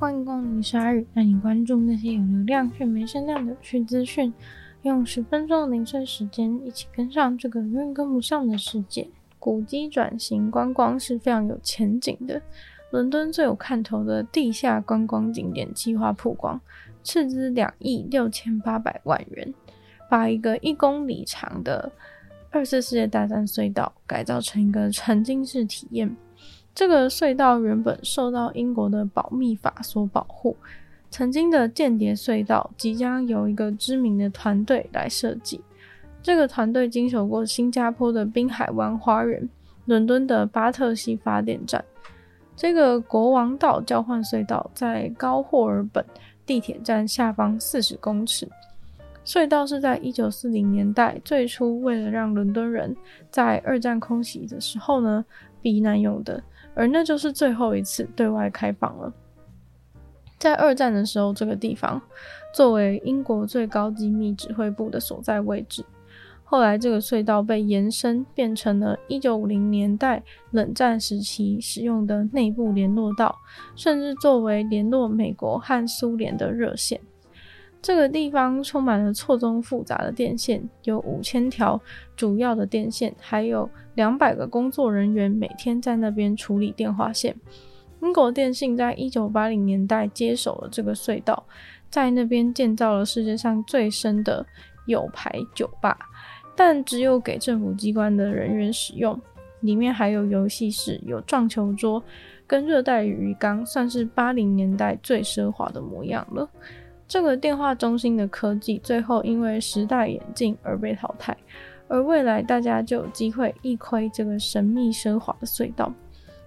欢迎光临鲨语，带你关注那些有流量却没声量的趣资讯。用十分钟的零碎时间，一起跟上这个永远跟不上的世界。古迹转型观光是非常有前景的。伦敦最有看头的地下观光景点计划曝光，斥资两亿六千八百万元，把一个一公里长的二次世界大战隧道改造成一个沉浸式体验。这个隧道原本受到英国的保密法所保护，曾经的间谍隧道即将由一个知名的团队来设计。这个团队经手过新加坡的滨海湾花园、伦敦的巴特西发电站。这个国王道交换隧道在高霍尔本地铁站下方四十公尺。隧道是在一九四零年代最初为了让伦敦人在二战空袭的时候呢避难用的。而那就是最后一次对外开放了。在二战的时候，这个地方作为英国最高机密指挥部的所在位置。后来，这个隧道被延伸，变成了一九五零年代冷战时期使用的内部联络道，甚至作为联络美国和苏联的热线。这个地方充满了错综复杂的电线，有五千条主要的电线，还有两百个工作人员每天在那边处理电话线。英国电信在一九八零年代接手了这个隧道，在那边建造了世界上最深的有牌酒吧，但只有给政府机关的人员使用。里面还有游戏室，有撞球桌，跟热带鱼缸，算是八零年代最奢华的模样了。这个电话中心的科技最后因为时代演进而被淘汰，而未来大家就有机会一窥这个神秘奢华的隧道。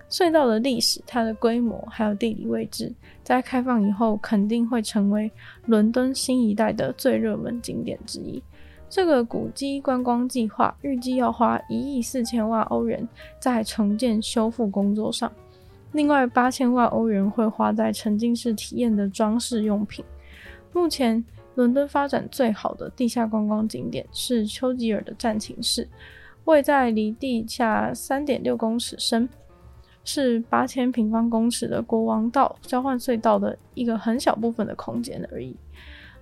隧道的历史、它的规模还有地理位置，在开放以后肯定会成为伦敦新一代的最热门景点之一。这个古迹观光计划预计要花一亿四千万欧元在重建修复工作上，另外八千万欧元会花在沉浸式体验的装饰用品。目前，伦敦发展最好的地下观光景点是丘吉尔的战情室，位在离地下三点六公尺深，是八千平方公尺的国王道交换隧道的一个很小部分的空间而已。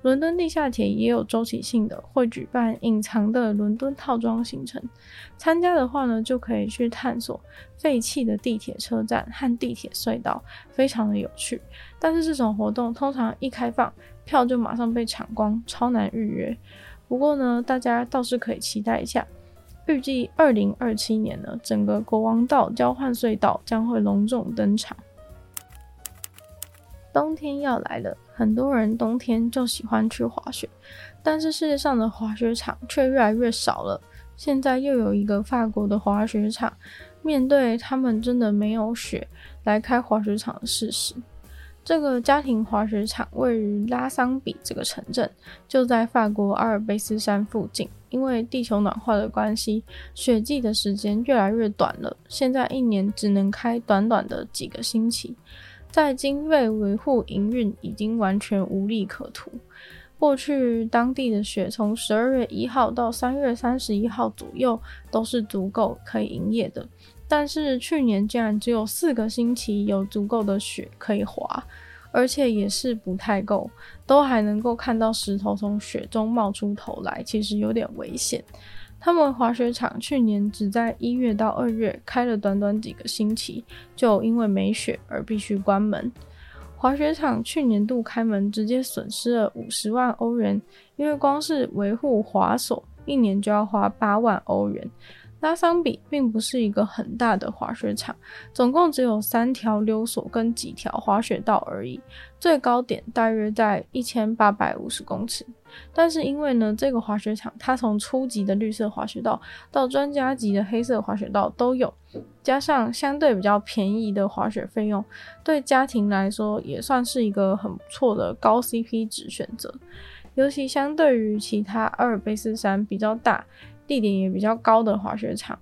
伦敦地下铁也有周期性的会举办隐藏的伦敦套装行程，参加的话呢，就可以去探索废弃的地铁车站和地铁隧道，非常的有趣。但是这种活动通常一开放，票就马上被抢光，超难预约。不过呢，大家倒是可以期待一下，预计二零二七年呢，整个国王道交换隧道将会隆重登场。冬天要来了，很多人冬天就喜欢去滑雪，但是世界上的滑雪场却越来越少了。现在又有一个法国的滑雪场，面对他们真的没有雪来开滑雪场的事实。这个家庭滑雪场位于拉桑比这个城镇，就在法国阿尔卑斯山附近。因为地球暖化的关系，雪季的时间越来越短了，现在一年只能开短短的几个星期。在经费维护营运已经完全无利可图。过去当地的雪从十二月一号到三月三十一号左右都是足够可以营业的，但是去年竟然只有四个星期有足够的雪可以滑，而且也是不太够，都还能够看到石头从雪中冒出头来，其实有点危险。他们滑雪场去年只在一月到二月开了短短几个星期，就因为没雪而必须关门。滑雪场去年度开门直接损失了五十万欧元，因为光是维护滑索，一年就要花八万欧元。拉桑比并不是一个很大的滑雪场，总共只有三条溜索跟几条滑雪道而已，最高点大约在一千八百五十公尺。但是因为呢，这个滑雪场它从初级的绿色滑雪道到专家级的黑色滑雪道都有，加上相对比较便宜的滑雪费用，对家庭来说也算是一个很不错的高 CP 值选择。尤其相对于其他阿尔卑斯山比较大。地点也比较高的滑雪场，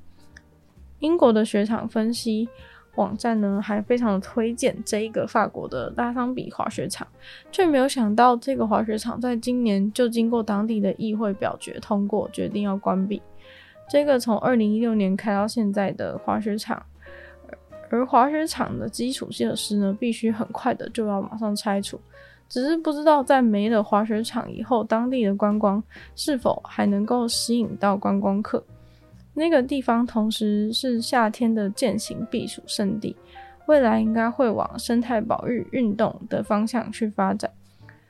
英国的雪场分析网站呢，还非常的推荐这一个法国的拉桑比滑雪场，却没有想到这个滑雪场在今年就经过当地的议会表决通过，决定要关闭。这个从二零一六年开到现在的滑雪场，而滑雪场的基础设施呢，必须很快的就要马上拆除。只是不知道在没了滑雪场以后，当地的观光是否还能够吸引到观光客。那个地方同时是夏天的健行避暑胜地，未来应该会往生态保育、运动的方向去发展。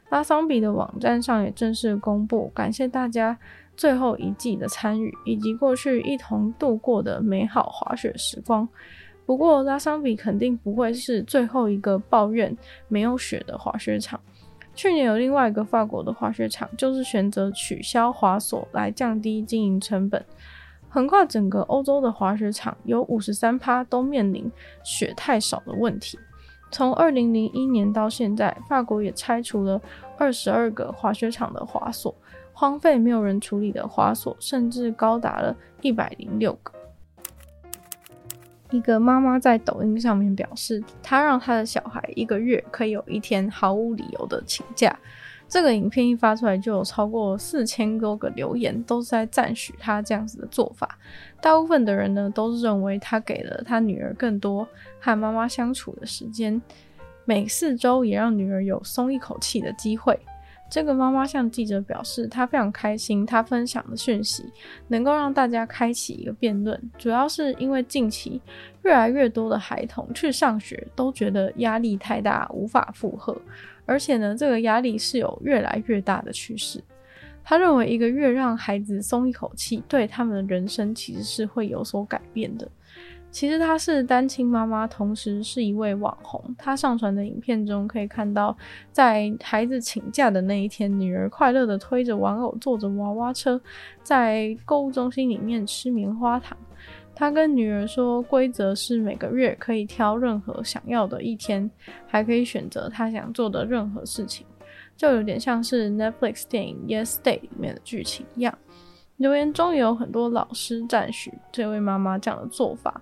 拉桑比的网站上也正式公布，感谢大家最后一季的参与，以及过去一同度过的美好滑雪时光。不过，拉桑比肯定不会是最后一个抱怨没有雪的滑雪场。去年有另外一个法国的滑雪场，就是选择取消滑索来降低经营成本。横跨整个欧洲的滑雪场，有五十三趴都面临雪太少的问题。从二零零一年到现在，法国也拆除了二十二个滑雪场的滑索，荒废没有人处理的滑索甚至高达了一百零六个。一个妈妈在抖音上面表示，她让她的小孩一个月可以有一天毫无理由的请假。这个影片一发出来，就有超过四千多个留言，都是在赞许她这样子的做法。大部分的人呢，都是认为她给了她女儿更多和妈妈相处的时间，每四周也让女儿有松一口气的机会。这个妈妈向记者表示，她非常开心，她分享的讯息能够让大家开启一个辩论，主要是因为近期越来越多的孩童去上学都觉得压力太大，无法负荷，而且呢，这个压力是有越来越大的趋势。她认为一个月让孩子松一口气，对他们的人生其实是会有所改变的。其实她是单亲妈妈，同时是一位网红。她上传的影片中可以看到，在孩子请假的那一天，女儿快乐地推着玩偶，坐着娃娃车，在购物中心里面吃棉花糖。她跟女儿说，规则是每个月可以挑任何想要的一天，还可以选择她想做的任何事情，就有点像是 Netflix 电影《Yes Day》里面的剧情一样。留言中也有很多老师赞许这位妈妈这样的做法。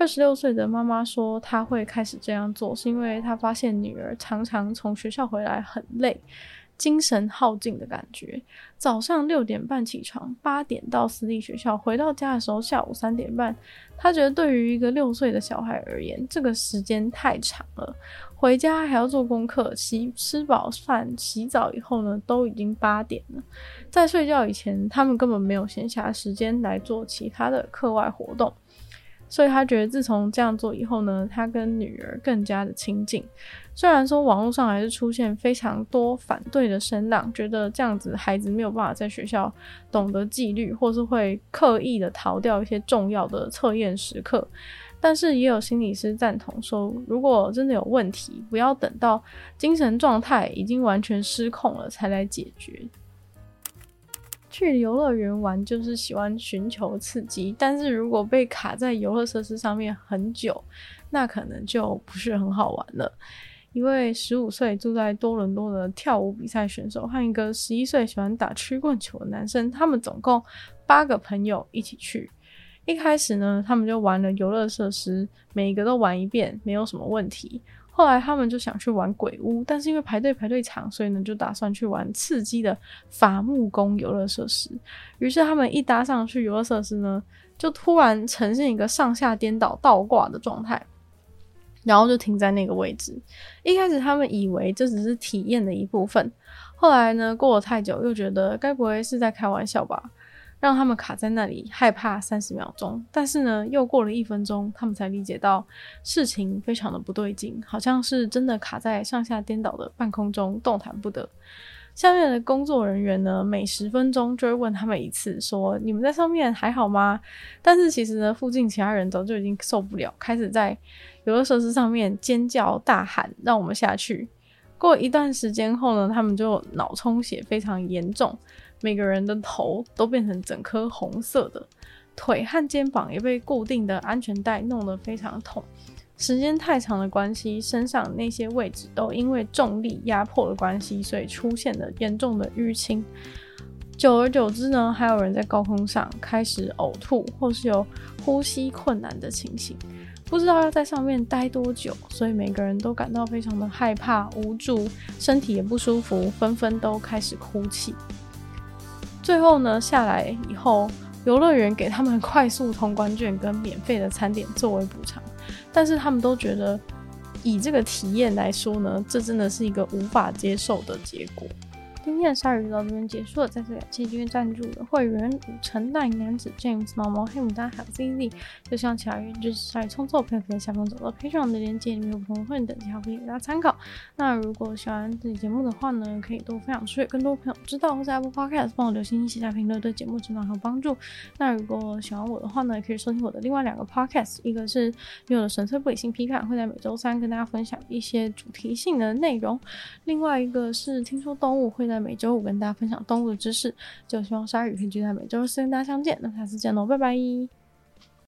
二十六岁的妈妈说，她会开始这样做，是因为她发现女儿常常从学校回来很累，精神耗尽的感觉。早上六点半起床，八点到私立学校，回到家的时候下午三点半。她觉得对于一个六岁的小孩而言，这个时间太长了。回家还要做功课，洗吃饱饭、洗澡以后呢，都已经八点了。在睡觉以前，他们根本没有闲暇时间来做其他的课外活动。所以他觉得，自从这样做以后呢，他跟女儿更加的亲近。虽然说网络上还是出现非常多反对的声浪，觉得这样子孩子没有办法在学校懂得纪律，或是会刻意的逃掉一些重要的测验时刻。但是也有心理师赞同说，如果真的有问题，不要等到精神状态已经完全失控了才来解决。去游乐园玩就是喜欢寻求刺激，但是如果被卡在游乐设施上面很久，那可能就不是很好玩了。一位十五岁住在多伦多的跳舞比赛选手和一个十一岁喜欢打曲棍球的男生，他们总共八个朋友一起去。一开始呢，他们就玩了游乐设施，每一个都玩一遍，没有什么问题。后来他们就想去玩鬼屋，但是因为排队排队长，所以呢就打算去玩刺激的伐木工游乐设施。于是他们一搭上去游乐设施呢，就突然呈现一个上下颠倒、倒挂的状态，然后就停在那个位置。一开始他们以为这只是体验的一部分，后来呢过了太久，又觉得该不会是在开玩笑吧？让他们卡在那里，害怕三十秒钟。但是呢，又过了一分钟，他们才理解到事情非常的不对劲，好像是真的卡在上下颠倒的半空中，动弹不得。下面的工作人员呢，每十分钟就会问他们一次，说：“你们在上面还好吗？”但是其实呢，附近其他人早就已经受不了，开始在游乐设施上面尖叫大喊，让我们下去。过一段时间后呢，他们就脑充血非常严重。每个人的头都变成整颗红色的，腿和肩膀也被固定的安全带弄得非常痛。时间太长的关系，身上那些位置都因为重力压迫的关系，所以出现了严重的淤青。久而久之呢，还有人在高空上开始呕吐，或是有呼吸困难的情形，不知道要在上面待多久，所以每个人都感到非常的害怕、无助，身体也不舒服，纷纷都开始哭泣。最后呢，下来以后，游乐园给他们快速通关券跟免费的餐点作为补偿，但是他们都觉得以这个体验来说呢，这真的是一个无法接受的结果。今天的鲨鱼就到这边结束了，再次感谢今天赞助的会员武城大男子 James 毛毛黑牡丹还有 ZZ，就像其他人就是鲨鱼创作朋友可以在下方找到 Patreon 的链接，里面有不同会员等级，还可以给大家参考。那如果喜欢这期节目的话呢，可以多分享出去，更多朋友知道，或在 Apple Podcast 帮我留心写下评论，对节目质量很有帮助。那如果喜欢我的话呢，也可以收听我的另外两个 Podcast，一个是拥有的纯粹不理性批判，会在每周三跟大家分享一些主题性的内容；另外一个是听说动物会。在每周五跟大家分享动物的知识，就希望鲨鱼可以聚在每周四跟大家相见。那下次见喽，拜拜。